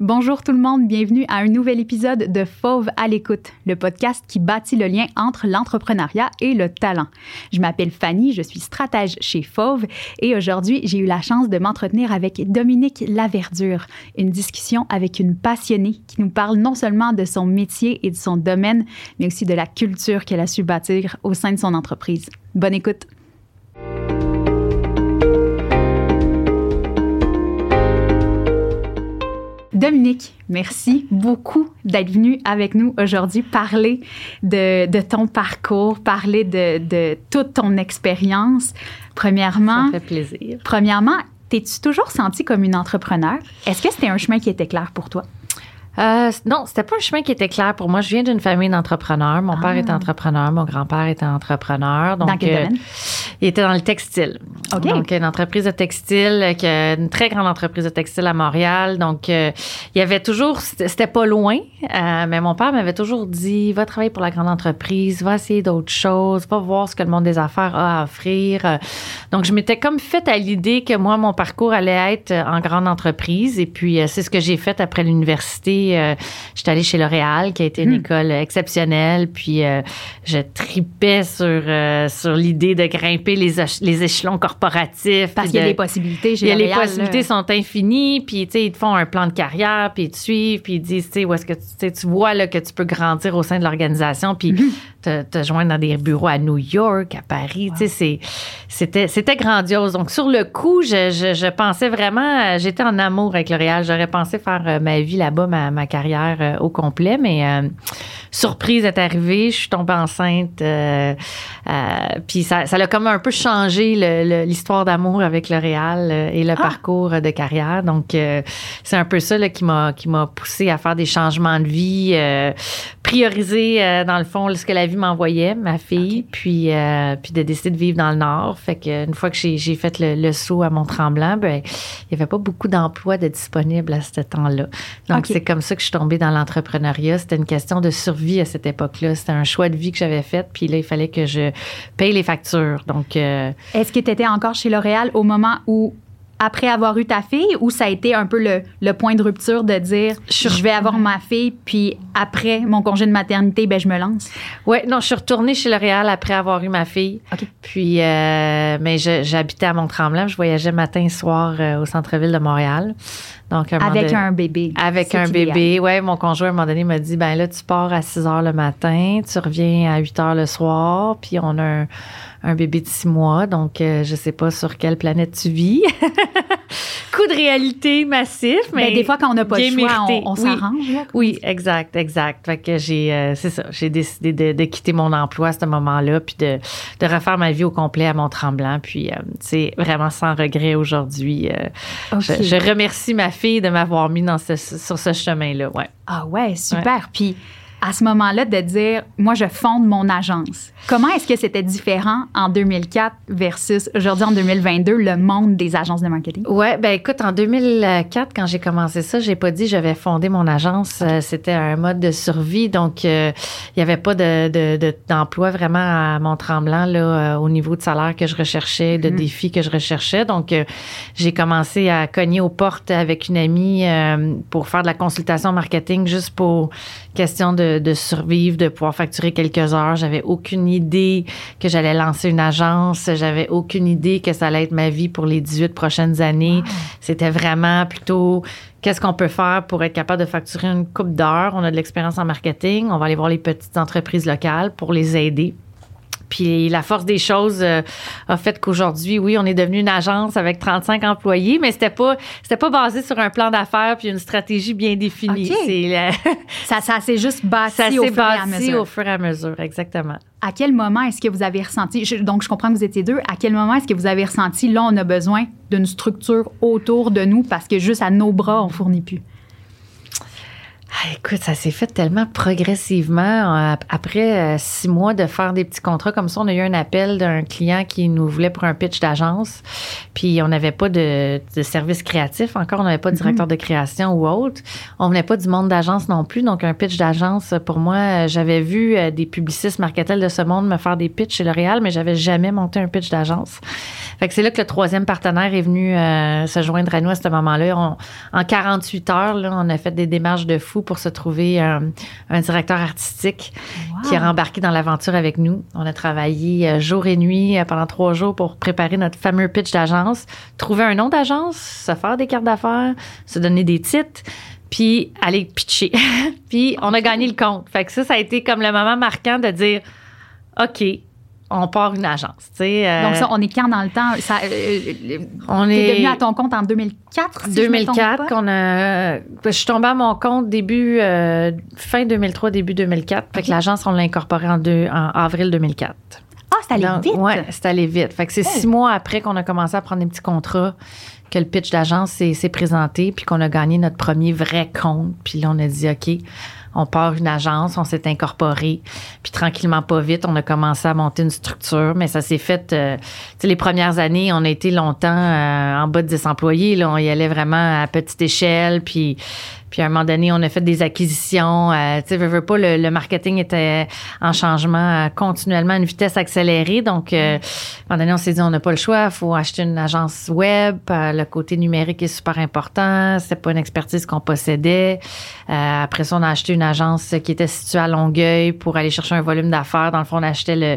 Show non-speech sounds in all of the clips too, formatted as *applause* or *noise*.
Bonjour tout le monde, bienvenue à un nouvel épisode de Fauve à l'écoute, le podcast qui bâtit le lien entre l'entrepreneuriat et le talent. Je m'appelle Fanny, je suis stratège chez Fauve et aujourd'hui j'ai eu la chance de m'entretenir avec Dominique Laverdure, une discussion avec une passionnée qui nous parle non seulement de son métier et de son domaine, mais aussi de la culture qu'elle a su bâtir au sein de son entreprise. Bonne écoute. Dominique, merci beaucoup d'être venu avec nous aujourd'hui parler de, ton parcours, parler de, toute ton expérience. Premièrement, ça fait plaisir. Premièrement, t'es-tu toujours senti comme une entrepreneur? Est-ce que c'était un chemin qui était clair pour toi? Euh, non, c'était pas un chemin qui était clair pour moi. Je viens d'une famille d'entrepreneurs. Mon père était ah. entrepreneur, mon grand-père était entrepreneur. Donc, dans quel euh, domaine? Il était dans le textile. Donc, une entreprise de textile, une très grande entreprise de textile à Montréal. Donc, euh, il y avait toujours, c'était pas loin, euh, mais mon père m'avait toujours dit, va travailler pour la grande entreprise, va essayer d'autres choses, va voir ce que le monde des affaires a à offrir. Donc, je m'étais comme faite à l'idée que moi, mon parcours allait être en grande entreprise. Et puis, c'est ce que j'ai fait après l'université euh, j'étais allée chez L'Oréal, qui a été une hmm. école exceptionnelle. Puis euh, je tripais sur, euh, sur l'idée de grimper les, les échelons corporatifs. Parce qu'il y a les possibilités chez L'Oréal. Les possibilités sont infinies. Puis, tu sais, ils te font un plan de carrière, puis ils te suivent, puis ils disent, tu sais, où est-ce que tu, vois là, que tu peux grandir au sein de l'organisation, puis hmm. Te, joindre dans des bureaux à New York, à Paris. Tu sais, c'était, c'était grandiose. Donc, sur le coup, je, je, je pensais vraiment, j'étais en amour avec L'Oréal. J'aurais pensé faire ma vie là-bas, ma, ma carrière euh, au complet, mais euh, surprise est arrivée, je suis tombée enceinte, euh, puis ça, ça a comme un peu changé l'histoire d'amour avec L'Oréal et le ah! parcours de carrière. Donc c'est un peu ça là, qui m'a qui m'a poussé à faire des changements de vie, prioriser dans le fond ce que la vie m'envoyait, ma fille, puis puis de décider de vivre dans le Nord. Fait que une fois que j'ai fait le, saut à Mont-Tremblant, ben il y avait pas beaucoup d'emplois de disponibles à ce temps-là. Donc c'est comme ça que je suis tombée dans l'entrepreneuriat. C'était une question de survie à cette époque-là. C'était un choix de vie que j'avais fait. Puis là, il fallait que je paye les factures. Donc. Euh, Est-ce que tu étais encore chez L'Oréal au moment où après avoir eu ta fille ou ça a été un peu le, point de rupture de dire je vais avoir ma fille puis après mon congé de maternité ben je me lance? Oui, non je suis retournée chez L'Oréal après avoir eu ma fille. Puis euh, mais j'habitais à Mont-Tremblant je voyageais matin et soir euh, au centre-ville de Montréal donc, avec un bébé. Avec un bébé. Oui, mon conjoint, à un moment donné, m'a dit ben là, tu pars à 6 heures le matin, tu reviens à 8 heures le soir, puis on a un, bébé de 6 mois. Donc, euh, je sais pas sur quelle planète tu vis. *laughs* *laughs* Coup de réalité massif, ben, mais. des fois, quand on n'a pas le choix, on, s'arrange. Oui, exact, exact. Fait que j'ai, euh, c'est ça, j'ai décidé de, quitter mon emploi à ce moment-là, puis de, de, refaire ma vie au complet à Mont-Tremblant. Puis, c'est euh, vraiment sans regret aujourd'hui. Je, je remercie ma fille de m'avoir mis dans ce, sur ce chemin-là. Ouais. Ah ouais, super. Puis à ce moment-là de dire, moi, je fonde mon agence. Comment est-ce que c'était différent en 2004 versus aujourd'hui en 2022, le monde des agences de marketing? Oui, ben écoute, en 2004, quand j'ai commencé ça, j'ai pas dit j'avais fondé mon agence. Euh, c'était un mode de survie, donc euh, il y avait pas de, d'emploi vraiment à Mont-Tremblant là, euh, au niveau de salaire que je recherchais, de mm-hmm. défis que je recherchais. Donc, j'ai commencé à cogner aux portes avec une amie pour faire de la consultation marketing juste pour question de de, survivre, de pouvoir facturer quelques heures. J'avais aucune idée que j'allais lancer une agence. J'avais aucune idée que ça allait être ma vie pour les 18 prochaines années. C'était vraiment plutôt qu'est-ce qu'on peut faire pour être capable de facturer une coupe d'heures? On a de l'expérience en marketing. On va aller voir les petites entreprises locales pour les aider. Puis la force des choses euh, a fait qu'aujourd'hui, oui, on est devenu une agence avec 35 employés, mais c'était pas c'était pas basé sur un plan d'affaires puis une stratégie bien définie. *laughs* ça, ça s'est juste bâti ça au fur et à mesure. au fur et à mesure, exactement. À quel moment est-ce que vous avez ressenti, donc je comprends que vous étiez deux, à quel moment est-ce que vous avez ressenti, là, on a besoin d'une structure autour de nous parce que juste à nos bras, on fournit plus? Écoute, ça s'est fait tellement progressivement. Euh, après euh, six mois de faire des petits contrats comme ça, on a eu un appel d'un client qui nous voulait pour un pitch d'agence. Puis on n'avait pas de, service créatif encore, on n'avait pas de directeur mhm. de création ou autre. On venait pas du monde d'agence non plus. Donc un pitch d'agence, pour moi, j'avais vu des publicistes marketels de ce monde me faire des pitchs chez L'Oréal, mais j'avais jamais monté un pitch d'agence. Fait que c'est là que le troisième partenaire est venu se joindre à nous à ce moment-là. en 48 heures, là, on a fait des démarches de fou pour se trouver un, directeur artistique qui est embarqué dans l'aventure avec nous. On a travaillé euh, jour et nuit euh, pendant trois jours pour préparer notre fameux pitch d'agence, trouver un nom d'agence, se faire des cartes d'affaires, se donner des titres puis aller pitcher. *laughs* puis on a gagné le compte. Fait que ça, ça a été comme le moment marquant de dire OK, on part une agence. Euh, Donc, ça, on est quand dans le temps? Ça, euh, euh, on est devenu à ton compte en 2004? 2004, qu'on a, je suis tombée à mon compte début, fin 2003, début 2004. Fait que l'agence, on l'a incorporée en, en, avril 2004. Ah, c'est allé vite? Oui, c'est allé vite. Fait que c'est six mois après qu'on a commencé à prendre des petits contrats que le pitch d'agence s'est présenté, puis qu'on a gagné notre premier vrai compte. Puis là, on a dit, OK, on part une agence, on s'est incorporé, puis tranquillement, pas vite, on a commencé à monter une structure, mais ça s'est fait, euh, les premières années, on a été longtemps euh, en bas de 10 employés, là, on y allait vraiment à petite échelle, puis puis à un moment donné, on a fait des acquisitions. Euh, tu sais, veux, veux pas, le, marketing était en changement continuellement à une vitesse accélérée. Donc, à un moment donné, on s'est dit, on n'a pas le choix. Il faut acheter une agence web. Le côté numérique est super important. C'est pas une expertise qu'on possédait. Après ça, on a acheté une agence qui était située à Longueuil pour aller chercher un volume d'affaires. Dans le fond, on achetait le,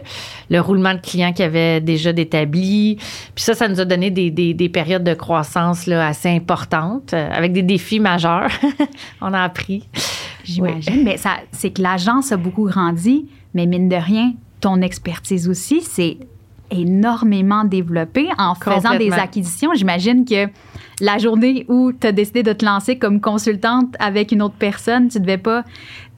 le roulement de clients qui avait déjà d'établi. Puis ça, ça nous a donné des, des, des périodes de croissance là, assez importantes avec des défis majeurs. *laughs* on a appris. J'imagine. Mais ça, c'est que l'agence a beaucoup grandi, mais mine de rien, ton expertise aussi, c'est énormément développé en faisant des acquisitions. J'imagine que la journée où tu as décidé de te lancer comme consultante avec une autre personne, tu devais pas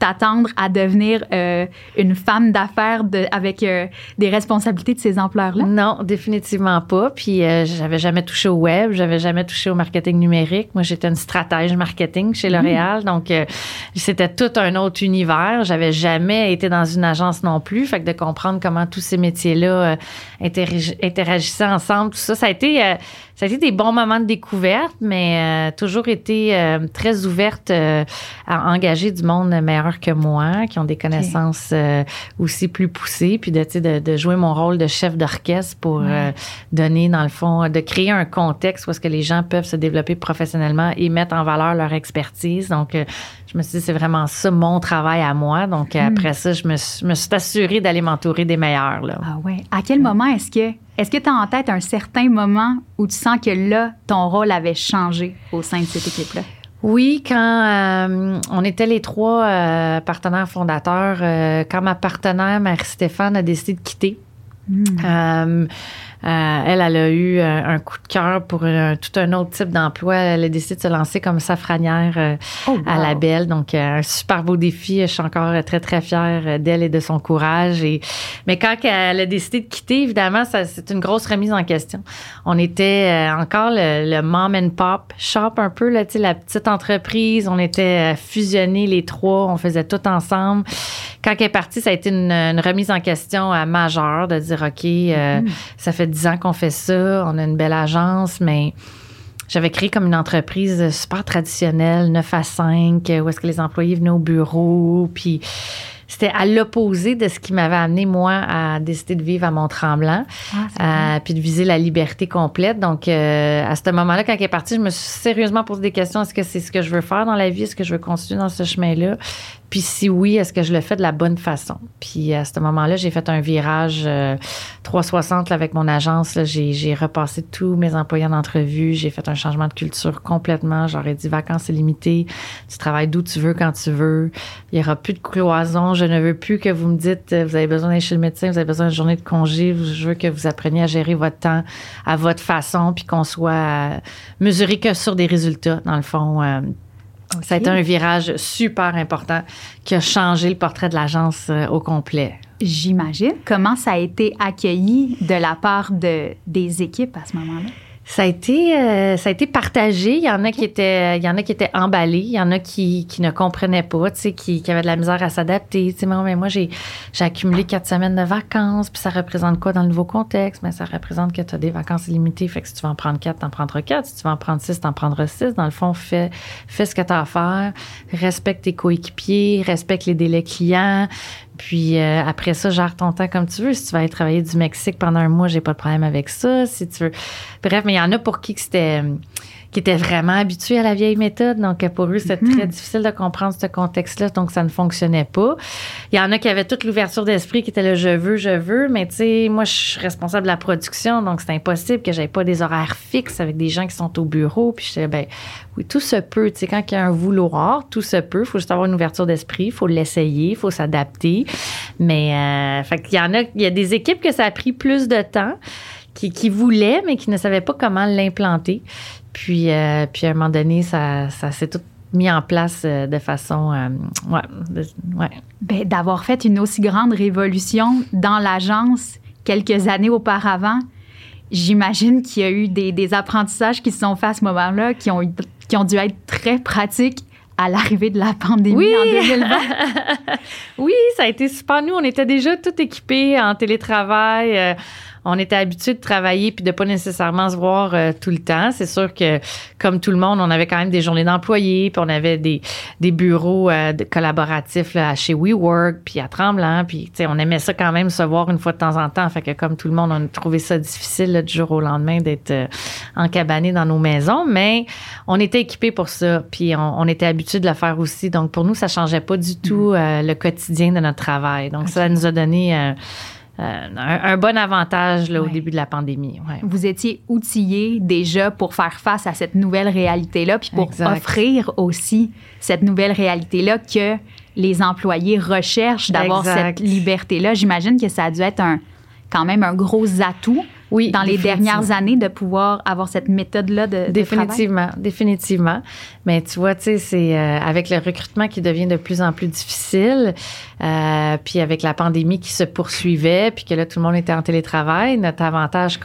t'attendre à devenir euh, une femme d'affaires de, avec euh, des responsabilités de ces ampleurs-là? Non, définitivement pas. Puis euh, j'avais jamais touché au web, j'avais jamais touché au marketing numérique. Moi, j'étais une stratège marketing chez L'Oréal, mm. donc c'était tout un autre univers. J'avais jamais été dans une agence non plus. Fait que de comprendre comment tous ces métiers-là interagissaient ensemble, tout ça, ça a été ça a été des bons moments de découverte, mais toujours été très ouverte à engager du monde meilleur que moi, qui ont des connaissances euh, aussi plus poussées, puis de, de, de, jouer mon rôle de chef d'orchestre pour euh, donner, dans le fond, de créer un contexte où est-ce que les gens peuvent se développer professionnellement et mettre en valeur leur expertise. Donc, euh, je me suis dit, c'est vraiment ça mon travail à moi. Donc, hmm. après ça, je me, me suis assurée d'aller m'entourer des meilleurs. Là. Ah ouais. À quel moment est-ce que est-ce que tu as en tête un certain moment où tu sens que là, ton rôle avait changé au sein de cette équipe-là? Oui, quand euh, on était les trois euh, partenaires fondateurs, euh, quand ma partenaire Marie-Stéphane a décidé de quitter, hmm. Euh, elle, elle a eu euh, un coup de cœur pour tout un autre type d'emploi. Elle a décidé de se lancer comme safranière euh, oh, à la Belle. Donc, un super beau défi. Je suis encore très, très fière d'elle et de son courage. Et, mais quand elle a décidé de quitter, évidemment, c'est une grosse remise en question. On était encore le, mom and pop shop un peu, là, la petite entreprise. On était fusionnés les trois. On faisait tout ensemble. Quand elle est partie, ça a été une, remise en question majeure de dire, OK, mm-hmm. ça fait dix ans qu'on fait ça, on a une belle agence, mais j'avais créé comme une entreprise super traditionnelle, 9 à 5, où est-ce que les employés venaient au bureau, puis c'était à l'opposé de ce qui m'avait amené, moi, à décider de vivre à Mont-Tremblant, ah, euh, puis de viser la liberté complète. Donc, euh, à ce moment-là, quand elle est partie, je me suis sérieusement posé des questions. Est-ce que c'est ce que je veux faire dans la vie? Est-ce que je veux continuer dans ce chemin-là? Puis si oui, est-ce que je le fais de la bonne façon? Puis à ce moment-là, j'ai fait un virage 360 euh, avec mon agence. J'ai repassé tous mes employés en entrevue. J'ai fait un changement de culture complètement. J'aurais dit vacances illimitées. Tu travailles d'où tu veux, quand tu veux. Il n'y aura plus de cloison. Je ne veux plus que vous me dites, euh, vous avez besoin d'aller chez le médecin, vous avez besoin d'une journée de congé. Je veux que vous appreniez à gérer votre temps à votre façon, puis qu'on soit euh, mesuré que sur des résultats, dans le fond. Ça a été un virage super important qui a changé le portrait de l'agence euh, au complet. J'imagine. Comment ça a été accueilli de la part de, des équipes à ce moment-là? Ça a été, euh, ça a été partagé. Il y en a qui étaient, il y en a qui étaient emballés. Il y en a qui, qui ne comprenaient pas, tu sais, qui, qui avaient de la misère à s'adapter. Tu sais, mais moi, j'ai, j'ai accumulé quatre semaines de vacances, puis ça représente quoi dans le nouveau contexte? Mais ça représente que tu as des vacances illimitées. Fait que si tu vas en prendre quatre, t'en prendras quatre. Si tu vas en prendre six, t'en prendras six. Dans le fond, fais, fais ce que tu as à faire. Respecte tes coéquipiers, respecte les délais clients. Puis euh, après ça, gère ton temps comme tu veux. Si tu vas aller travailler du Mexique pendant un mois, j'ai pas de problème avec ça. Si tu veux. Bref, mais il y en a pour qui c'était qui étaient vraiment habitués à la vieille méthode. Donc, pour eux, c'était très difficile de comprendre ce contexte-là. Donc, ça ne fonctionnait pas. Il y en a qui avaient toute l'ouverture d'esprit, qui était le je veux, je veux. Mais, tu sais, moi, je suis responsable de la production. Donc, c'est impossible que j'aie pas des horaires fixes avec des gens qui sont au bureau. Puis, je disais, ben, oui, tout se peut. Tu sais, quand il y a un vouloir, tout se peut. Il faut juste avoir une ouverture d'esprit. Il faut l'essayer. Il faut s'adapter. Mais, euh, fait qu'il y en a, il y a des équipes que ça a pris plus de temps. Qui, qui, voulaient, mais qui ne savaient pas comment l'implanter. Puis, euh, puis à un moment donné, ça, ça s'est tout mis en place euh, de façon. Euh, ouais, ouais. Ben, D'avoir fait une aussi grande révolution dans l'agence quelques années auparavant, j'imagine qu'il y a eu des, des, apprentissages qui se sont faits à ce moment-là qui ont, qui ont dû être très pratiques à l'arrivée de la pandémie oui. en 2020. *laughs* oui, ça a été super. Nous, on était déjà tout équipés en télétravail. Euh, on était habitués de travailler puis de pas nécessairement se voir euh, tout le temps. C'est sûr que, comme tout le monde, on avait quand même des journées d'employés, puis on avait des, des bureaux euh, de collaboratifs là, chez WeWork, puis à Tremblant, puis on aimait ça quand même se voir une fois de temps en temps. Fait que comme tout le monde, on a trouvé ça difficile là, du jour au lendemain d'être euh, encabanés dans nos maisons, mais on était équipés pour ça, puis on, on était habitués de le faire aussi. Donc pour nous, ça changeait pas du tout euh, le quotidien de notre travail. Donc okay. ça nous a donné euh, un, un, bon avantage là, au ouais. début de la pandémie. Ouais. Vous étiez outillés déjà pour faire face à cette nouvelle réalité-là, puis pour exact. offrir aussi cette nouvelle réalité-là que les employés recherchent d'avoir cette liberté-là. J'imagine que ça a dû être un, quand même un gros atout oui, dans les dernières années de pouvoir avoir cette méthode-là de, définitivement, de définitivement. Mais tu vois, tu sais, c'est euh, avec le recrutement qui devient de plus en plus difficile, euh, puis avec la pandémie qui se poursuivait, puis que là tout le monde était en télétravail, notre avantage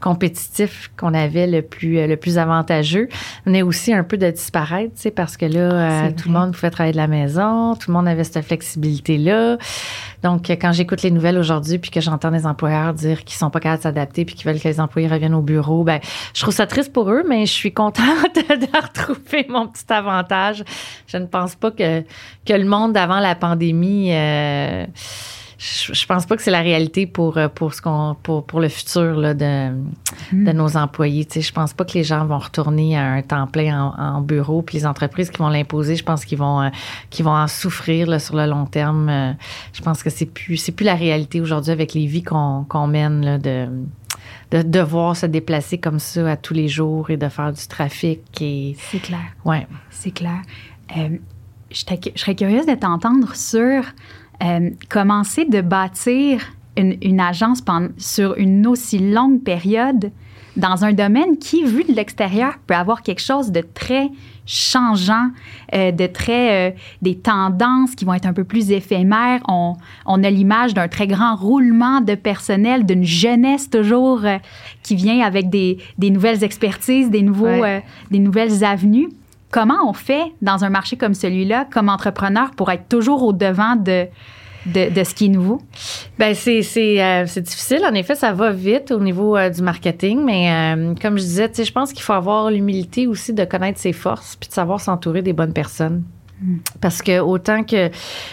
compétitif qu'on avait le plus le plus avantageux venait aussi un peu de disparaître, tu sais, parce que là, euh, tout le monde pouvait travailler de la maison, tout le monde avait cette flexibilité-là. Donc, quand j'écoute les nouvelles aujourd'hui puis que j'entends des employeurs dire qu'ils sont pas capables de s'adapter puis qu'ils veulent que les employés reviennent au bureau, ben, je trouve ça triste pour eux, mais je suis contente *laughs* de retrouver mon petit avantage. Je ne pense pas que, que le monde d'avant la pandémie, euh, je, je, pense pas que c'est la réalité pour pour ce qu'on pour, pour le futur là, de, mm. de nos employés. Tu sais, je pense pas que les gens vont retourner à un temps plein en, en bureau. Puis les entreprises qui vont l'imposer, je pense qu'ils vont euh, qu'ils vont en souffrir là, sur le long terme. Euh, je pense que c'est plus c'est plus la réalité aujourd'hui avec les vies qu'on qu'on mène là, de de devoir se déplacer comme ça à tous les jours et de faire du trafic. Et... C'est clair. Ouais. C'est clair. Euh, je serais curieuse de t'entendre sur euh, commencer de bâtir une, une agence pendant, sur une aussi longue période dans un domaine qui, vu de l'extérieur, peut avoir quelque chose de très changeant, euh, de très euh, des tendances qui vont être un peu plus éphémères. On, on a l'image d'un très grand roulement de personnel, d'une jeunesse toujours euh, qui vient avec des, des, nouvelles expertises, des nouveaux, ouais. des nouvelles avenues. Comment on fait dans un marché comme celui-là, comme entrepreneur, pour être toujours au devant de de, ce qui est nouveau? Ben c'est c'est euh, difficile. En effet, ça va vite au niveau euh, du marketing, mais euh, comme je disais, je pense qu'il faut avoir l'humilité aussi de connaître ses forces puis de savoir s'entourer des bonnes personnes. Parce que autant que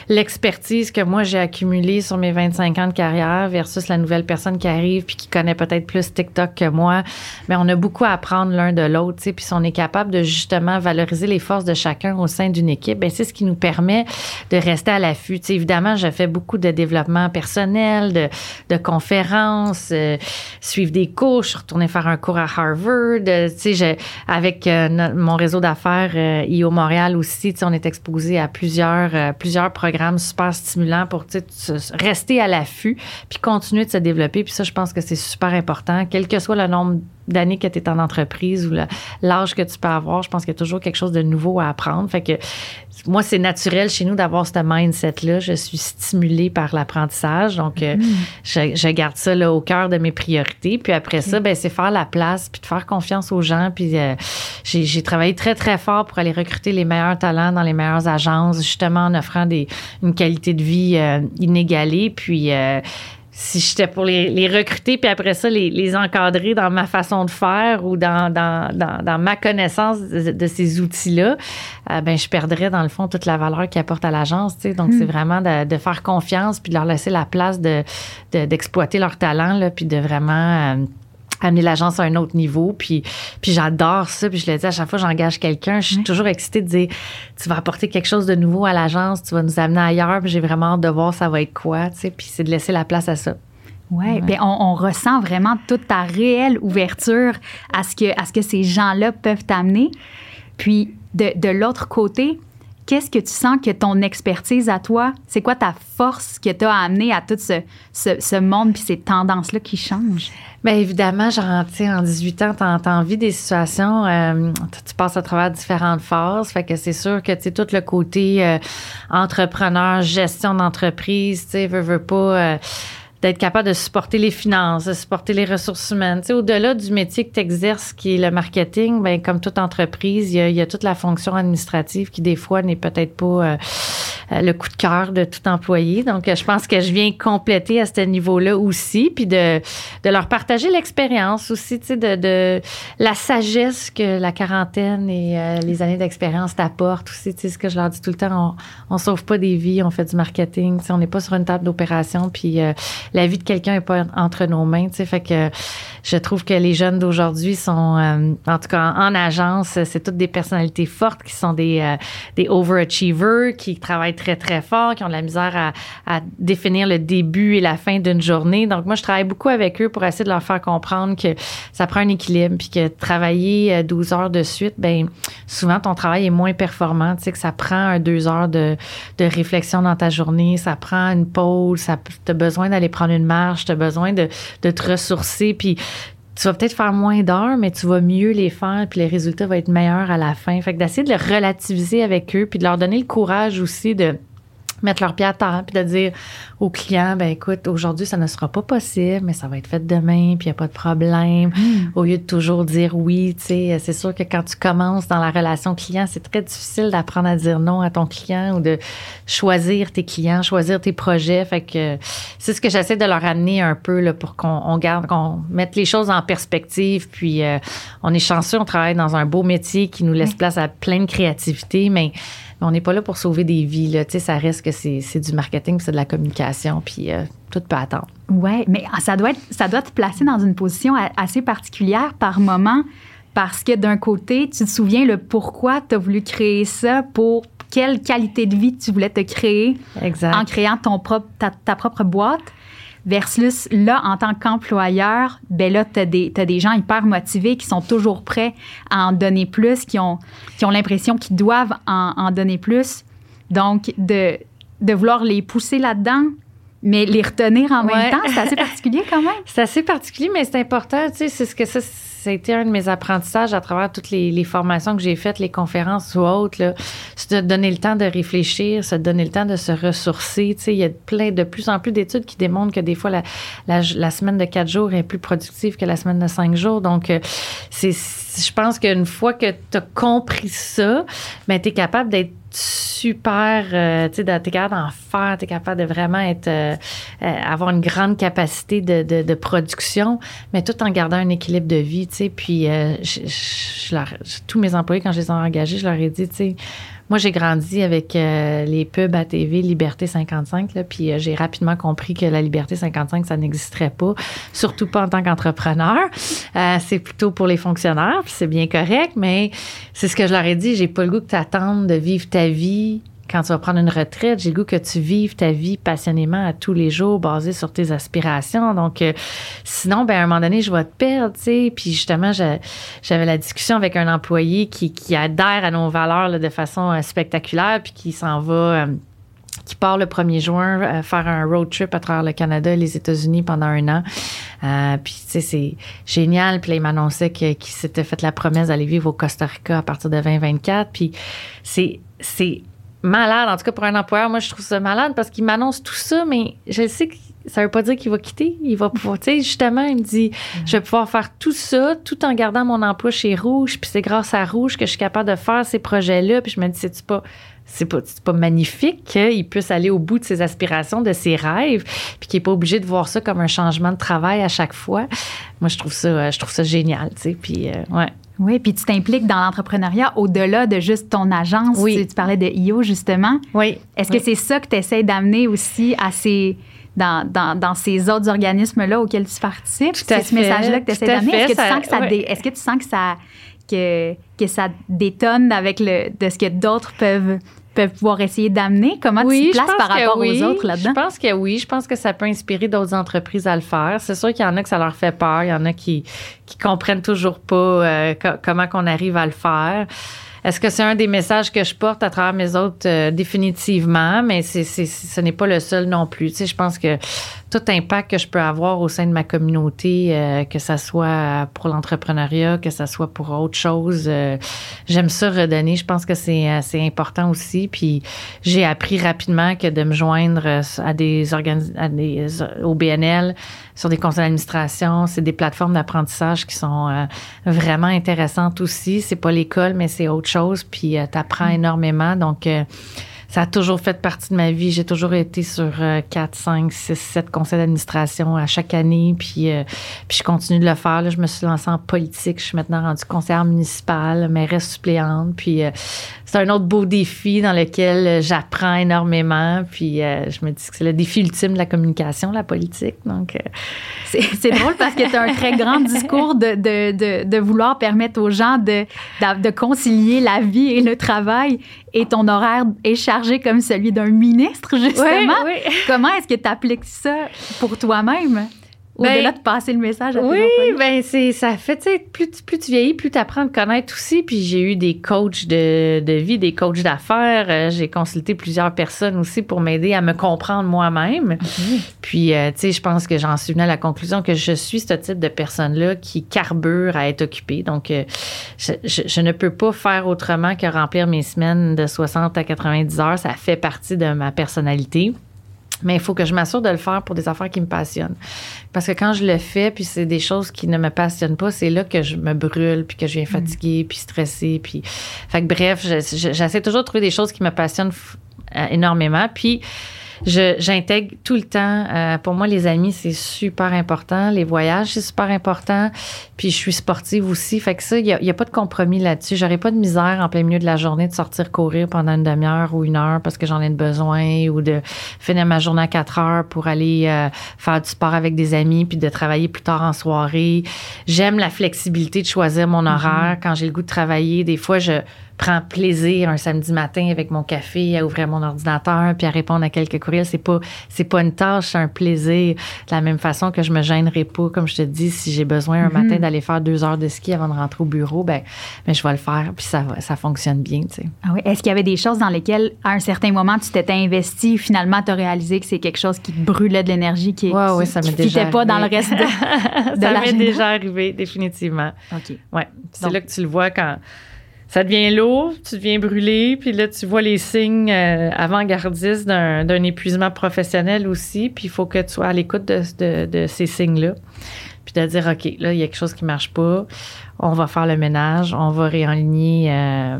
l'expertise que moi j'ai accumulée sur mes 25 ans de carrière versus la nouvelle personne qui arrive puis qui connaît peut-être plus TikTok que moi, mais on a beaucoup à apprendre l'un de l'autre, puis si on est capable de justement valoriser les forces de chacun au sein d'une équipe, ben c'est ce qui nous permet de rester à l'affût. Évidemment, j'ai fait beaucoup de développement personnel, de, de conférences, euh, suivre des cours, je suis retournée faire un cours à Harvard, euh, tu sais, avec euh, mon réseau d'affaires euh, IO Montréal aussi, tu sais, on était exposé à plusieurs, euh, plusieurs programmes super stimulants pour rester à l'affût puis continuer de se développer. Puis ça, je pense que c'est super important, quel que soit le nombre d'années que tu es en entreprise ou l'âge que tu peux avoir, je pense qu'il y a toujours quelque chose de nouveau à apprendre. Fait que moi, c'est naturel chez nous d'avoir ce mindset-là. Je suis stimulée par l'apprentissage. Donc, euh, mm-hmm. je, garde ça là, au cœur de mes priorités. Puis après ça, ben, c'est faire la place, puis de faire confiance aux gens. Puis euh, j'ai travaillé très, très fort pour aller recruter les meilleurs talents dans les meilleures agences, justement en offrant des, une qualité de vie euh, inégalée. Puis si j'étais pour les, recruter, puis après ça, les, encadrer dans ma façon de faire ou dans, dans, ma connaissance de, ces outils-là, euh, ben, je perdrais, dans le fond, toute la valeur qu'ils apportent à l'agence. Donc, c'est hmm. vraiment de, faire confiance puis de leur laisser la place d'exploiter leur talent, là, puis de vraiment... Euh, amener l'agence à un autre niveau. Puis, puis j'adore ça. Puis je le dis à chaque fois que j'engage quelqu'un, je suis toujours excitée de dire tu vas apporter quelque chose de nouveau à l'agence, tu vas nous amener ailleurs. Puis j'ai vraiment hâte de voir ça va être quoi. Tu sais, puis c'est de laisser la place à ça. Oui, ouais. Bien, on, ressent vraiment toute ta réelle ouverture à ce que, à ce que ces gens-là peuvent t'amener. Puis de, de l'autre côté, qu'est-ce que tu sens que ton expertise à toi, c'est quoi ta force que tu as amené à tout ce, ce, monde puis ces tendances-là qui changent? Bien évidemment, genre, en 18 ans, tu as, envie des situations, euh, tu passes à travers différentes phases. Fait que c'est sûr que, tu tout le côté euh, entrepreneur, gestion d'entreprise, tu sais, veux, veux pas. Euh, d'être capable de supporter les finances, de supporter les ressources humaines. Tu sais, au-delà du métier que tu exerces, qui est le marketing, ben comme toute entreprise, il y, a, toute la fonction administrative qui, des fois, n'est peut-être pas euh, euh, le coup de cœur de tout employé. Donc, je pense que je viens compléter à ce niveau-là aussi, puis de, de leur partager l'expérience aussi, tu sais, de, de, la sagesse que la quarantaine et euh, les années d'expérience t'apportent aussi. Tu sais, ce que je leur dis tout le temps, on, on sauve pas des vies, on fait du marketing. Tu sais, on n'est pas sur une table d'opération, puis la vie de quelqu'un n'est pas entre nos mains. Tu sais, fait que je trouve que les jeunes d'aujourd'hui sont, euh, en tout cas en, agence, c'est toutes des personnalités fortes qui sont des, euh, des overachievers, qui travaillent très, très fort, qui ont de la misère à, à définir le début et la fin d'une journée. Donc, moi, je travaille beaucoup avec eux pour essayer de leur faire comprendre que ça prend un équilibre, puis que travailler 12 euh, heures de suite, ben souvent, ton travail est moins performant. Tu sais, que ça prend un deux heures de, de réflexion dans ta journée, ça prend une pause, ça, as besoin d'aller prendre une marche, tu as besoin de, te ressourcer. Puis tu vas peut-être faire moins d'heures, mais tu vas mieux les faire, puis les résultats vont être meilleurs à la fin. Fait que d'essayer de le relativiser avec eux, puis de leur donner le courage aussi de mettre leur pied à terre, puis de dire au client, ben écoute, aujourd'hui, ça ne sera pas possible, mais ça va être fait demain, puis il n'y a pas de problème. Mm. Au lieu de toujours dire oui, tu sais, c'est sûr que quand tu commences dans la relation client, c'est très difficile d'apprendre à dire non à ton client ou de choisir tes clients, choisir tes projets. Fait que c'est ce que j'essaie de leur amener un peu là, pour qu'on garde, qu'on mette les choses en perspective. Puis euh, on est chanceux, on travaille dans un beau métier qui nous laisse place à plein de créativité, mais on n'est pas là pour sauver des vies. Là. Ça reste que c'est du marketing, c'est de la communication, puis euh, tout peut attendre. Oui, mais ça doit, être, ça doit te placer dans une position assez particulière par moment parce que d'un côté, tu te souviens le pourquoi tu as voulu créer ça, pour quelle qualité de vie tu voulais te créer en créant ton propre, ta propre boîte. Versus là, en tant qu'employeur, ben là, tu as, des gens hyper motivés qui sont toujours prêts à en donner plus, qui ont, qui ont l'impression qu'ils doivent en, en, donner plus. Donc, de, de vouloir les pousser là-dedans, mais les retenir en même temps, c'est assez particulier quand même. *laughs* C'est assez particulier, mais c'est important. Tu sais, c'est ce que ça, été un de mes apprentissages à travers toutes les, formations que j'ai faites, les conférences ou autres. C'est de donner le temps de réfléchir, se donner le temps de se ressourcer. Tu sais, il y a plein, de plus en plus d'études qui démontrent que des fois, la, la, semaine de quatre jours est plus productive que la semaine de cinq jours. Donc, euh, c'est, je pense qu'une fois que tu as compris ça, ben, tu es capable d'être super, euh, tu sais, t'es capable d'en faire, t'es capable de vraiment être, euh, euh, avoir une grande capacité de, de, de, production, mais tout en gardant un équilibre de vie, tu sais. Puis, je, tous mes employés, quand je les ai engagés, je leur ai dit, tu sais, moi, j'ai grandi avec euh, les pubs à TV Liberté 55, là, puis euh, j'ai rapidement compris que la Liberté 55, ça n'existerait pas, surtout pas en tant qu'entrepreneur. Euh, c'est plutôt pour les fonctionnaires, c'est bien correct, mais c'est ce que je leur ai dit, j'ai pas le goût que tu de vivre ta vie quand tu vas prendre une retraite, j'ai le goût que tu vives ta vie passionnément à tous les jours, basée sur tes aspirations. Donc, euh, sinon, ben, à un moment donné, je vais te perdre, tu sais. Puis justement, j'avais la discussion avec un employé qui, qui adhère à nos valeurs de façon euh, spectaculaire, puis qui s'en va. Euh, qui part le 1er juin faire un road trip à travers le Canada et les États-Unis pendant un an. Puis, tu sais, c'est génial. Puis là, il m'annonçait qu'il s'était fait la promesse d'aller vivre au Costa Rica à partir de 2024. Puis, c'est malade, en tout cas pour un employeur. Moi, je trouve ça malade parce qu'il m'annonce tout ça, mais je sais que ça veut pas dire qu'il va quitter. Il va pouvoir, tu sais, justement, il me dit, je vais pouvoir faire tout ça tout en gardant mon emploi chez Rouge. Puis c'est grâce à Rouge que je suis capable de faire ces projets-là. Puis je me dis, c'est-tu pas c'est pas, pas magnifique qu'il puisse aller au bout de ses aspirations, de ses rêves, puis qu'il n'est pas obligé de voir ça comme un changement de travail à chaque fois? Moi, je trouve ça, euh, je trouve ça génial, tu sais. Puis, euh, ouais. Oui, puis tu t'impliques dans l'entrepreneuriat au-delà de juste ton agence. Oui. Tu, parlais de IO, justement. Oui. Est-ce que c'est ça que tu essaies d'amener aussi à ces, dans, dans, dans, ces autres organismes-là auxquels tu participes? C'est ce message-là que tu essaies d'amener? Est-ce que, tu sens que ça est-ce que tu sens que ça que, que ça détonne avec le, de ce que d'autres peuvent peuvent pouvoir essayer d'amener? Comment tu te places par rapport aux autres là-dedans? Je pense que oui. Je pense que ça peut inspirer d'autres entreprises à le faire. C'est sûr qu'il y en a que ça leur fait peur. Il y en a qui qui comprennent toujours pas euh, comment qu'on arrive à le faire. Est-ce que c'est un des messages que je porte à travers mes autres? Euh, définitivement, mais c'est, ce n'est pas le seul non plus. Tu sais, je pense que tout impact que je peux avoir au sein de ma communauté, euh, que ça soit pour l'entrepreneuriat, que ça soit pour autre chose, euh, j'aime ça redonner. Je pense que c'est assez important aussi. Puis j'ai appris rapidement que de me joindre à des, à des au BNL sur des conseils d'administration, c'est des plateformes d'apprentissage qui sont vraiment intéressantes aussi. C'est pas l'école, mais c'est autre chose. Puis tu apprends mm. énormément. Donc ça a toujours fait partie de ma vie. J'ai toujours été sur 4, 5, 6, 7 conseils d'administration à chaque année. Puis, euh, puis je continue de le faire. Là, je me suis lancée en politique. Je suis maintenant rendue conseillère municipale, mairesse suppléante. Puis euh, c'est un autre beau défi dans lequel j'apprends énormément. Puis euh, je me dis que c'est le défi ultime de la communication, la politique. Donc, c'est drôle parce que tu as un très grand discours de, de, de, de, vouloir permettre aux gens de, de concilier la vie et le travail et ton horaire est chargé comme celui d'un ministre, *laughs* justement. Oui, oui. Comment est-ce que tu appliques ça pour toi-même? Au-delà ben, de passer le message à tes Oui, ben c'est ça fait, tu sais, plus, plus tu vieillis, plus tu apprends à te connaître aussi. Puis j'ai eu des coachs de, de vie, des coachs d'affaires. Euh, j'ai consulté plusieurs personnes aussi pour m'aider à me comprendre moi-même. Puis, euh, tu sais, je pense que j'en suis venue à la conclusion que je suis ce type de personne-là qui carbure à être occupée. Donc, euh, je, je, je, ne peux pas faire autrement que remplir mes semaines de 60 à 90 heures. Ça fait partie de ma personnalité. Mais il faut que je m'assure de le faire pour des affaires qui me passionnent. Parce que quand je le fais, puis c'est des choses qui ne me passionnent pas, c'est là que je me brûle, puis que je viens mm. fatiguée, puis stressée. Puis... Fait que bref, j'essaie toujours de trouver des choses qui me passionnent euh, énormément. Puis j'intègre tout le temps. Euh, pour moi, les amis, c'est super important. Les voyages, c'est super important. Puis je suis sportive aussi. Fait que ça, il n'y a, pas de compromis là-dessus. J'aurais pas de misère en plein milieu de la journée de sortir courir pendant une demi-heure ou une heure parce que j'en ai besoin ou de finir ma journée à quatre heures pour aller euh, faire du sport avec des amis puis de travailler plus tard en soirée. J'aime la flexibilité de choisir mon mm-hmm. horaire quand j'ai le goût de travailler. Des fois, je prends plaisir un samedi matin avec mon café à ouvrir mon ordinateur puis à répondre à quelques courriels. C'est pas, c'est pas une tâche, c'est un plaisir. De la même façon que je me gênerai pas, comme je te dis, si j'ai besoin un matin mhm. d'aller faire deux heures de ski avant de rentrer au bureau, ben, ben je vais le faire puis ça, ça fonctionne bien, tu sais. Ah oui. Est-ce qu'il y avait des choses dans lesquelles, à un certain moment, tu t'étais investi, finalement, tu as réalisé que c'est quelque chose qui brûlait de l'énergie, qui, ouais, ça qui, pas dans le reste de, *laughs* de Ça m'est déjà arrivé, définitivement. OK. Ouais. C'est là que tu le vois quand ça devient lourd, tu deviens brûlé, puis là, tu vois les signes euh, avant-gardistes d'un épuisement professionnel aussi, puis il faut que tu sois à l'écoute de, ces signes-là. Puis de dire, OK, là, il y a quelque chose qui marche pas, on va faire le ménage, on va réaligner. Euh,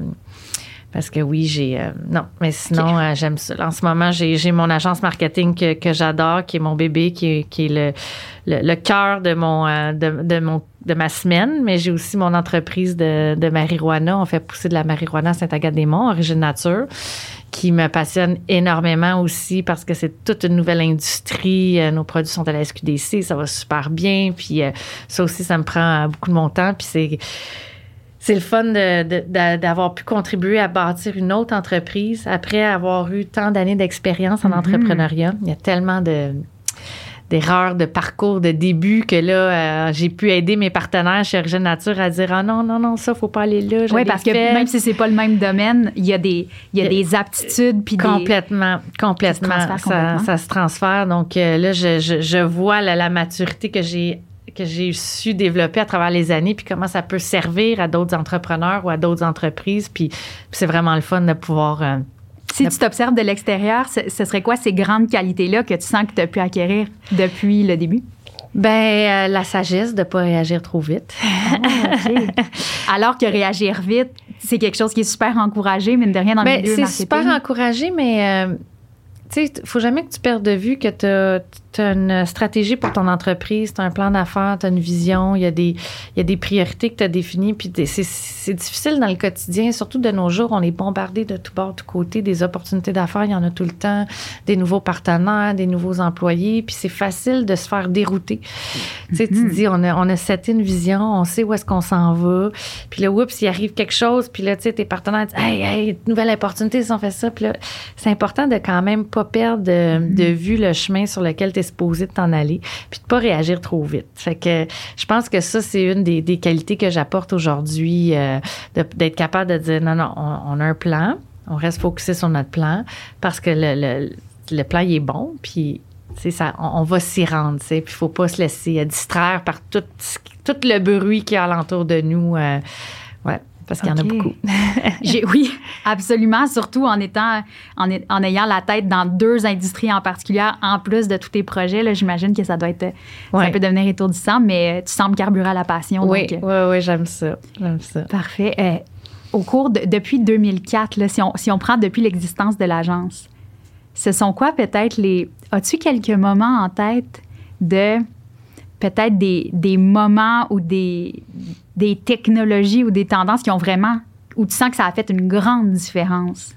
parce que oui, j'ai. Euh, non, mais sinon, j'aime ça. En ce moment, j'ai mon agence marketing que, j'adore, qui est mon bébé, qui est, qui est le, le, cœur de mon, de, de mon de ma semaine, mais j'ai aussi mon entreprise de, de marijuana. On fait pousser de la marijuana à Saint-Agathe-des-Monts, origine nature, qui me passionne énormément aussi parce que c'est toute une nouvelle industrie. Euh, nos produits sont à la SQDC, ça va super bien. Puis euh, ça aussi, ça me prend beaucoup de mon temps. Puis c'est c'est le fun d'avoir pu contribuer à bâtir une autre entreprise après avoir eu tant d'années d'expérience en mm-hmm. entrepreneuriat. Il y a tellement de d'erreurs de parcours de début que là, euh, j'ai pu aider mes partenaires chez Origine Nature à dire Ah non, non, non, ça, faut pas aller là. Oui, parce que même si c'est pas le même domaine, il y a des, il y a des aptitudes. Puis complètement, complètement. Ça, ça, se transfère. Donc euh, là, je, je, je vois la, la maturité que j'ai que j'ai su développer à travers les années, puis comment ça peut servir à d'autres entrepreneurs ou à d'autres entreprises. Puis, c'est vraiment le fun de pouvoir euh, si tu t'observes de l'extérieur, ce, serait quoi ces grandes qualités-là que tu sens que tu as pu acquérir depuis le début? Ben euh, la sagesse de ne pas réagir trop vite. *laughs* Ah, Alors que réagir vite, c'est quelque chose qui est super encouragé, mais de rien dans le ben, milieu C'est super encouragé, mais euh, tu sais, faut jamais que tu perdes de vue que tu as tu as une stratégie pour ton entreprise, tu as un plan d'affaires, tu as une vision, il y, a des, il y a des priorités que tu as définies. Puis c'est difficile dans le quotidien, surtout de nos jours, on est bombardé de tous bords, de tous côtés, des opportunités d'affaires, il y en a tout le temps, des nouveaux partenaires, des nouveaux employés, puis c'est facile de se faire dérouter. Tu sais, tu mm-hmm. dis, on a, on a cette une vision, on sait où est-ce qu'on s'en va, puis là, oups, il arrive quelque chose, puis là, tu sais, tes partenaires disent, hey, hey, nouvelle opportunité, ils ont fait ça, puis là, c'est important de quand même pas perdre de, de mm-hmm. vue le chemin sur lequel tu es supposé de t'en aller, puis de pas réagir trop vite. Fait que je pense que ça, c'est une des, qualités que j'apporte aujourd'hui, euh, d'être capable de dire non, non, on, a un plan, on reste focusé sur notre plan parce que le, le, plan, il est bon, puis ça, on, va s'y rendre, puis il faut pas se laisser distraire par tout, tout le bruit qui est alentour de nous. Euh, ouais parce qu'il y en a beaucoup. *laughs* oui, absolument, surtout en étant en, en, ayant la tête dans deux industries en particulier, en plus de tous tes projets. J'imagine que ça doit être ça peut devenir étourdissant, mais tu sembles carburer à la passion. Oui, oui, euh, oui, j'aime ça, j'aime ça. Parfait. Euh, au cours de, depuis 2004, là, si, on, si on prend depuis l'existence de l'agence, ce sont quoi peut-être les as-tu quelques moments en tête de peut-être des, des moments ou des des technologies ou des tendances qui ont vraiment, où tu sens que ça a fait une grande différence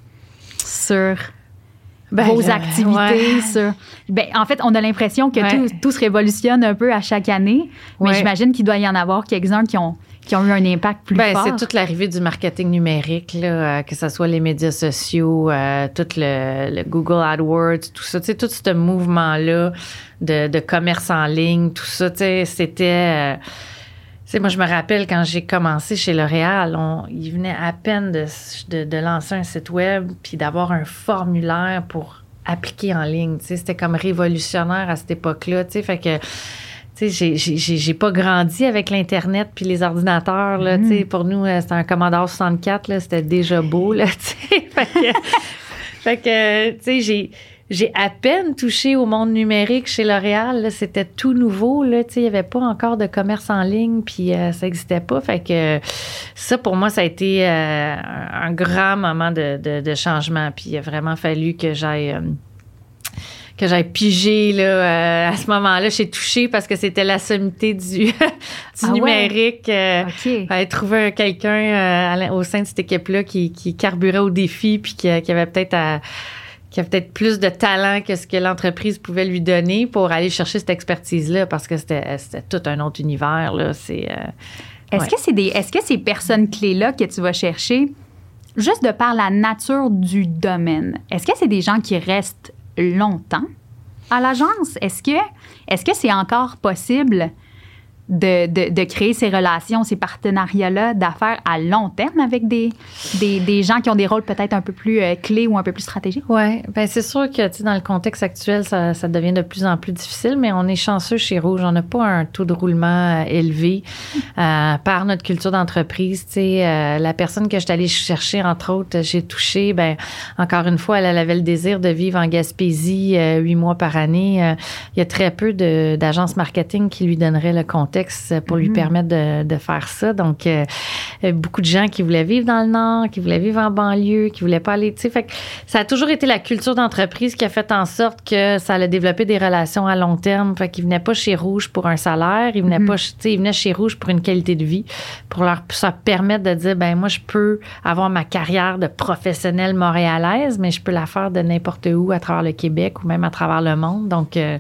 sur ben, vos activités. Sur, ben, en fait, on a l'impression que tout, se révolutionne un peu à chaque année, mais j'imagine qu'il doit y en avoir quelques-uns qui ont, qui ont eu un impact plus ben, fort. C'est toute l'arrivée du marketing numérique, là, euh, que ce soit les médias sociaux, euh, tout le, Google AdWords, tout ça, tout ce mouvement-là de, de, commerce en ligne, tout ça, c'était... Euh, sais, moi, je me rappelle quand j'ai commencé chez L'Oréal, on, il venait à peine de, de, lancer un site web puis d'avoir un formulaire pour appliquer en ligne. Tu sais, c'était comme révolutionnaire à cette époque-là. Tu sais, fait que tu sais, j'ai pas grandi avec l'Internet puis les ordinateurs. Là, tu sais, mm-hmm. pour nous, euh, c'était un Commodore 64. C'était déjà beau. Là, *laughs* tu sais, fait que, *laughs* fait que tu sais, j'ai j'ai à peine touché au monde numérique chez L'Oréal. C'était tout nouveau. Là, il n'y avait pas encore de commerce en ligne, puis euh, ça n'existait pas. Fait que ça, pour moi, ça a été euh, un grand moment de, changement. Puis il a vraiment fallu que j'aille... Euh, que j'aille piger là, à ce moment-là j'ai touché parce que c'était la sommité du, *laughs* du ah numérique. Ouais? trouver quelqu'un au sein de cette équipe-là qui, qui carburait au défi puis qui, qui avait peut-être à qui a peut-être plus de talent que ce que l'entreprise pouvait lui donner pour aller chercher cette expertise-là parce que c'était tout un autre univers. Là. C'est, euh, est-ce, que c'est des, est-ce que ces personnes clés-là que tu vas chercher, juste de par la nature du domaine, est-ce que c'est des gens qui restent longtemps à l'agence? Est-ce que, est-ce que c'est encore possible de, de, de, créer ces relations, ces partenariats-là d'affaires à long terme avec des, des, des, gens qui ont des rôles peut-être un peu plus euh, clés ou un peu plus stratégiques? Oui, bien c'est sûr que dans le contexte actuel, ça, ça, devient de plus en plus difficile, mais on est chanceux chez Rouge. On n'a pas un taux de roulement euh, élevé *laughs* euh, par notre culture d'entreprise. La personne que je suis allée chercher, entre autres, j'ai touché, ben encore une fois, elle, avait le désir de vivre en Gaspésie huit mois par année. il y a très peu d'agences marketing qui lui donneraient le contexte pour lui mhm. permettre de, faire ça. Donc, euh, beaucoup de gens qui voulaient vivre dans le Nord, qui voulaient vivre en banlieue, qui voulaient pas aller, tu sais. Fait ça a toujours été la culture d'entreprise qui a fait en sorte que ça allait développer des relations à long terme. Fait qu'ils venaient pas chez Rouge pour un salaire, ils venaient mhm. pas, tu sais, ils venaient chez Rouge pour une qualité de vie, pour leur ça permettre de dire, ben moi, je peux avoir ma carrière de professionnelle montréalaise, mais je peux la faire de n'importe où à travers le Québec ou même à travers le monde. Donc, euh,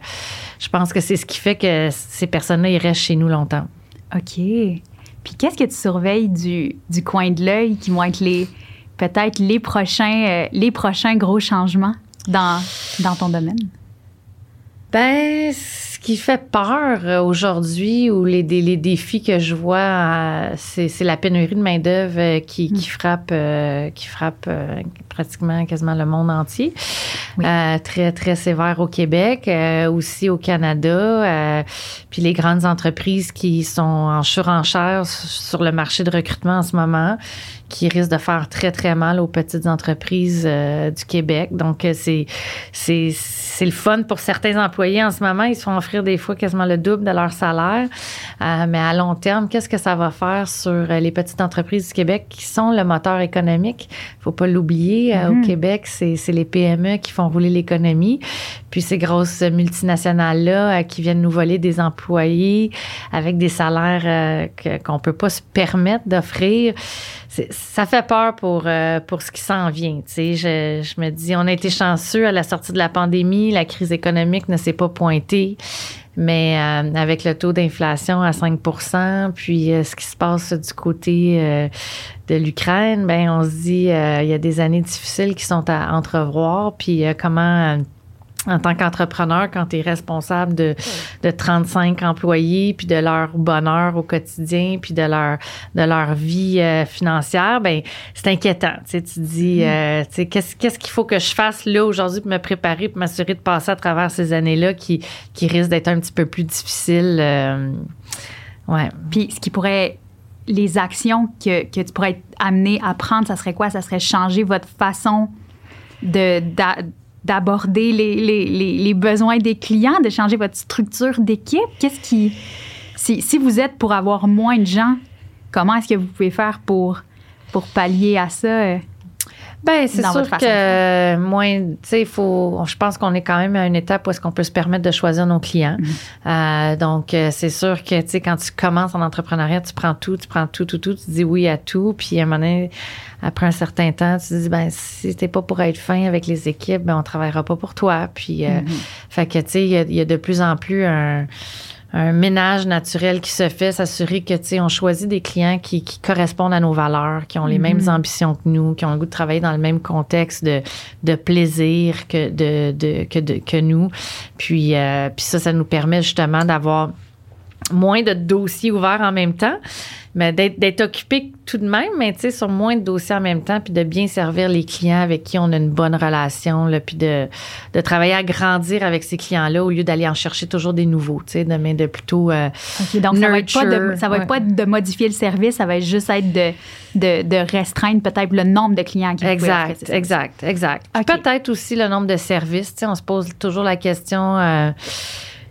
je pense que c'est ce qui fait que ces personnes-là, ils restent chez nous longtemps. OK. Puis qu'est-ce que tu surveilles du, du coin de l'œil qui vont être les peut-être les prochains, euh, les prochains gros changements dans, dans ton domaine? Ben, ce qui fait peur euh, aujourd'hui ou les, les, défis que je vois, euh, c'est, la pénurie de main-d'œuvre euh, qui, qui, mm. frappe, qui frappe pratiquement quasiment le monde entier. très, très sévère au Québec, aussi au Canada. puis les grandes entreprises qui sont en surenchère sur le marché de recrutement en ce moment qui risque de faire très, très mal aux petites entreprises euh, du Québec. Donc, euh, c'est, c'est, c'est le fun pour certains employés en ce moment. Ils se font offrir des fois quasiment le double de leur salaire. Euh, mais à long terme, qu'est-ce que ça va faire sur les petites entreprises du Québec qui sont le moteur économique? Il faut pas l'oublier. Au mm-hmm. Québec, c'est, c'est les PME qui font rouler l'économie. Puis ces grosses multinationales-là qui viennent nous voler des employés avec des salaires qu'on peut pas se permettre d'offrir ça fait peur pour, euh, pour ce qui s'en vient. Je, je me dis, on a été chanceux à la sortie de la pandémie, la crise économique ne s'est pas pointée. Mais euh, avec le taux d'inflation à 5% puis euh, ce qui se passe du côté de l'Ukraine, ben on se dit il y a des années difficiles qui sont à entrevoir. Puis comment en tant qu'entrepreneur, quand tu es responsable de, de 35 employés, puis de leur bonheur au quotidien, puis de leur, de leur vie euh, financière, ben c'est inquiétant. Tu, tu dis, mm. euh, tu sais, qu'est-ce, qu'est-ce qu'il faut que je fasse là aujourd'hui pour me préparer, pour m'assurer de passer à travers ces années-là qui, qui risquent d'être un petit peu plus difficiles. Euh, ouais. Puis ce qui pourrait les actions que, que, tu pourrais être amené à prendre, ça serait quoi? Ça serait changer votre façon de, d'aborder les, besoins des clients, de changer votre structure d'équipe? Qu'est-ce qui. Si, vous êtes pour avoir moins de gens, comment est-ce que vous pouvez faire pour, pour pallier à ça? Ben, c'est sûr que moins, tu sais, il faut, je pense qu'on est quand même à une étape où est-ce qu'on peut se permettre de choisir nos clients. Mm-hmm. Euh, donc, euh, c'est sûr que, tu sais, quand tu commences en entrepreneuriat, tu prends tout, tu prends tout, tout, tout, tu dis oui à tout, puis à un moment donné, après un certain temps, tu te dis, ben, si t'es pas pour être fin avec les équipes, ben, on travaillera pas pour toi. Puis, euh, mm-hmm. fait que, tu sais, il y, a de plus en plus un, un ménage naturel qui se fait, s'assurer que, tu sais, on choisit des clients qui, qui, correspondent à nos valeurs, qui ont les mêmes mm-hmm. ambitions que nous, qui ont le goût de travailler dans le même contexte de, de plaisir que, de, de, que, de, que nous. Puis, euh, puis ça, ça nous permet justement d'avoir moins de dossiers ouverts en même temps, mais d'être occupé tout de même, mais tu sais, sur moins de dossiers en même temps, puis de bien servir les clients avec qui on a une bonne relation, là, puis de, de travailler à grandir avec ces clients-là au lieu d'aller en chercher toujours des nouveaux, tu sais, de, mais de plutôt. Euh, donc, ça va être pas de, ça va être pas de modifier le service, ça va juste être de, de, de restreindre peut-être le nombre de clients qui Exact, exact, exact. Peut-être aussi le nombre de services, tu sais, on se pose toujours la question. Euh,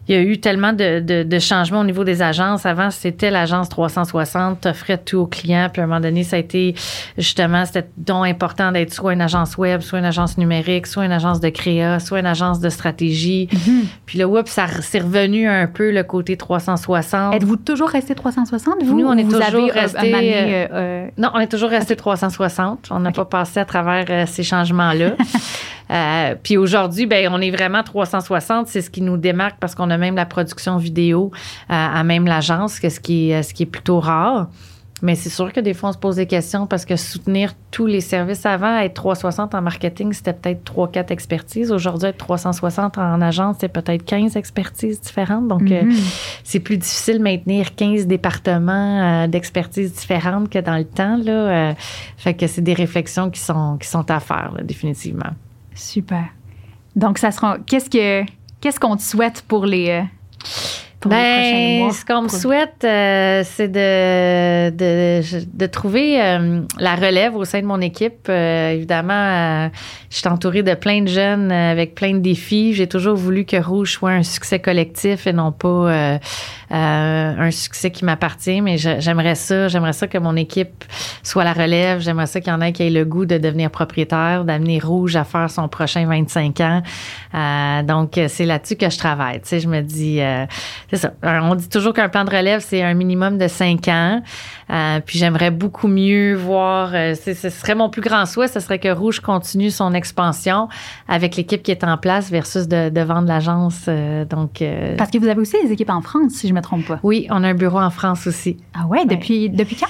il y a eu tellement de, de, de, changements au niveau des agences. Avant, c'était l'agence 360, t'offrais tout aux clients. Puis à un moment donné, ça a été justement, c'était donc important d'être soit une agence web, soit une agence numérique, soit une agence de créa, soit une agence de stratégie. Mm-hmm. Puis le web, ça c'est revenu un peu le côté 360. Êtes-vous toujours resté 360, vous? Nous, on est toujours avez resté. Euh, euh, non, on est toujours resté 360. On n'a pas passé à travers euh, ces changements-là. *laughs* Euh, puis aujourd'hui, ben on est vraiment 360. C'est ce qui nous démarque parce qu'on a même la production vidéo euh, à même l'agence, ce qui est, ce qui est plutôt rare. Mais c'est sûr que des fois, on se pose des questions parce que soutenir tous les services avant, être 360 en marketing, c'était peut-être 3-4 expertises. Aujourd'hui, être 360 en agence, c'est peut-être 15 expertises différentes. Donc, euh, mm-hmm. c'est plus difficile de maintenir 15 départements d'expertise différentes que dans le temps. Là. fait que c'est des réflexions qui sont, qui sont à faire, définitivement. Super. Donc, ça sera. Qu'est-ce que qu'est-ce qu'on te souhaite pour les. Euh, ben, ce qu'on me souhaite, euh, c'est de, de, de, trouver euh, la relève au sein de mon équipe. évidemment, je suis entourée de plein de jeunes avec plein de défis. J'ai toujours voulu que Rouge soit un succès collectif et non pas euh, un succès qui m'appartient, mais j'aimerais ça, j'aimerais ça que mon équipe soit la relève, j'aimerais ça qu'il y en ait qui aient le goût de devenir propriétaire, d'amener Rouge à faire son prochain 25 ans. Euh, donc, c'est là-dessus que je travaille. Tu sais, je me dis, euh, c'est ça. On dit toujours qu'un plan de relève, c'est un minimum de 5 ans. puis j'aimerais beaucoup mieux voir, ce serait mon plus grand souhait, ce serait que Rouge continue son expansion avec l'équipe qui est en place versus de, de vendre l'agence. donc, Parce que vous avez aussi des équipes en France, si je me trompe pas. Oui, on a un bureau en France aussi. Ah ouais, depuis, depuis quand?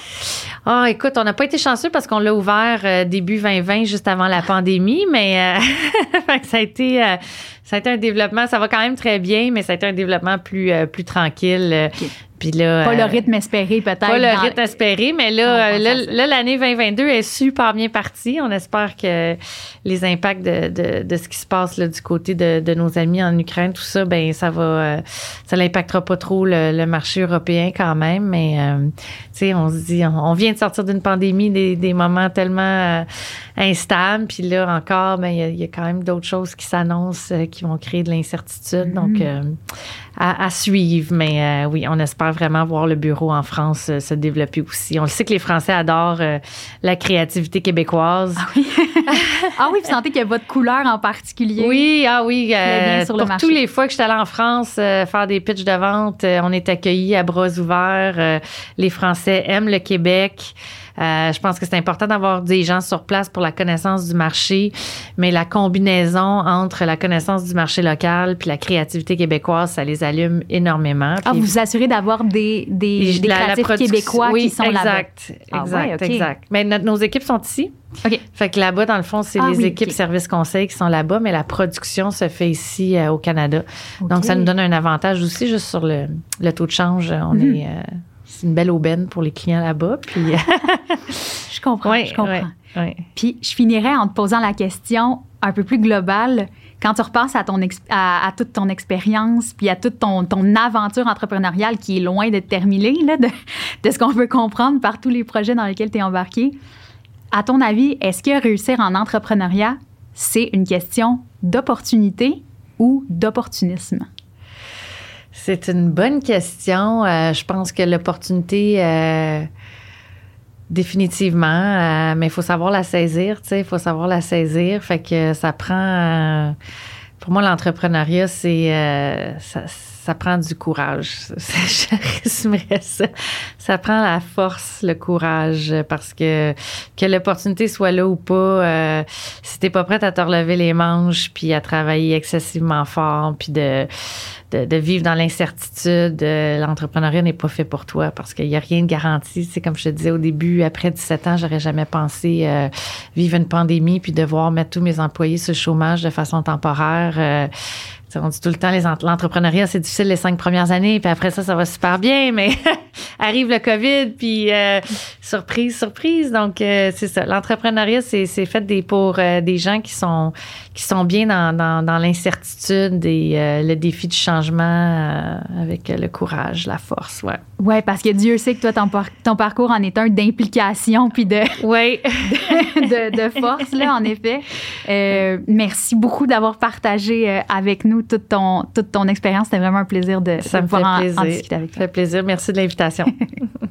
Ah, écoute, on n'a pas été chanceux parce qu'on l'a ouvert euh, début 2020, juste avant la pandémie, mais euh, *laughs* ça a été euh, ça a été un développement. Ça va quand même très bien, mais ça a été un développement plus plus tranquille. Puis là, pas le rythme espéré peut-être. Pas le rythme espéré, mais là, là, l'année 2022 est super bien partie. On espère que les impacts de, de, de ce qui se passe là, du côté de, de, nos amis en Ukraine, tout ça, ben ça va, ça n'impactera pas trop le, marché européen quand même. Mais tu sais, on se dit, on, vient de sortir d'une pandémie, des, des, moments tellement euh, instables, puis là encore, ben il y, a quand même d'autres choses qui s'annoncent, euh, qui vont créer de l'incertitude. Donc mm-hmm. euh, à, suivre. Mais euh, oui, on espère vraiment voir le bureau en France euh, se développer aussi. On le sait que les Français adorent euh, la créativité québécoise. Ah oui. *laughs* ah oui, vous sentez qu'il y a votre couleur en particulier. Oui, ah oui. sur pour tous les fois que je suis allée en France faire des pitches de vente, on est accueillis à bras ouverts. les Français aiment le Québec. Euh, je pense que c'est important d'avoir des gens sur place pour la connaissance du marché, mais la combinaison entre la connaissance du marché local puis la créativité québécoise, ça les allume énormément. ah, vous vous assurez d'avoir des, des, des créatifs québécois qui sont là-bas. Exact, ah exact, exact. Mais nos équipes sont ici. OK. Fait que là-bas, dans le fond, c'est ah les équipes services conseils qui sont là-bas, mais la production se fait ici euh, au Canada. Donc, ça nous donne un avantage aussi juste sur le, le taux de change. On mhm. est... Euh, c'est une belle aubaine pour les clients là-bas. Puis... *laughs* je comprends, je comprends. Puis je finirais en te posant la question un peu plus globale. Quand tu repenses à, ton à, toute ton expérience, puis à toute ton, ton, aventure entrepreneuriale qui est loin d'être terminée, là, de, de, ce qu'on peut comprendre par tous les projets dans lesquels tu es embarqué, à ton avis, est-ce que réussir en entrepreneuriat, c'est une question d'opportunité ou d'opportunisme? C'est une bonne question. Euh, je pense que l'opportunité, euh, définitivement, euh, mais il faut savoir la saisir, tu sais, il faut savoir la saisir. Fait que ça prend. pour moi, l'entrepreneuriat, c'est. Ça, ça, prend du courage. *laughs* Je résumerais ça. Ça prend la force, le courage, parce que que l'opportunité soit là ou pas, si t'es pas prête à te relever les manches, puis à travailler excessivement fort, puis de de, vivre dans l'incertitude. Euh, l'entrepreneuriat n'est pas fait pour toi parce qu'il n'y a rien de garanti. C'est comme je te disais au début, après 17 ans, j'aurais jamais pensé euh, vivre une pandémie puis devoir mettre tous mes employés sur le chômage de façon temporaire. On dit tout le temps, l'entrepreneuriat, c'est difficile les cinq premières années, puis après ça, ça va super bien, mais *laughs* arrive le COVID, puis euh, surprise, surprise. Donc, euh, c'est ça. L'entrepreneuriat, c'est fait des, pour euh, des gens qui sont, qui sont bien dans, dans, dans l'incertitude et le défi du changement avec le courage, la force, ouais. Ouais, parce que Dieu sait que toi, ton, ton parcours en est un d'implication puis de, ouais. *laughs* de, de, force, là, en effet. merci beaucoup d'avoir partagé avec nous toute ton, toute ton expérience. C'était vraiment un plaisir de, Ça pouvoir En, discuter avec toi. Ça fait plaisir. Merci de l'invitation félicitations. *laughs*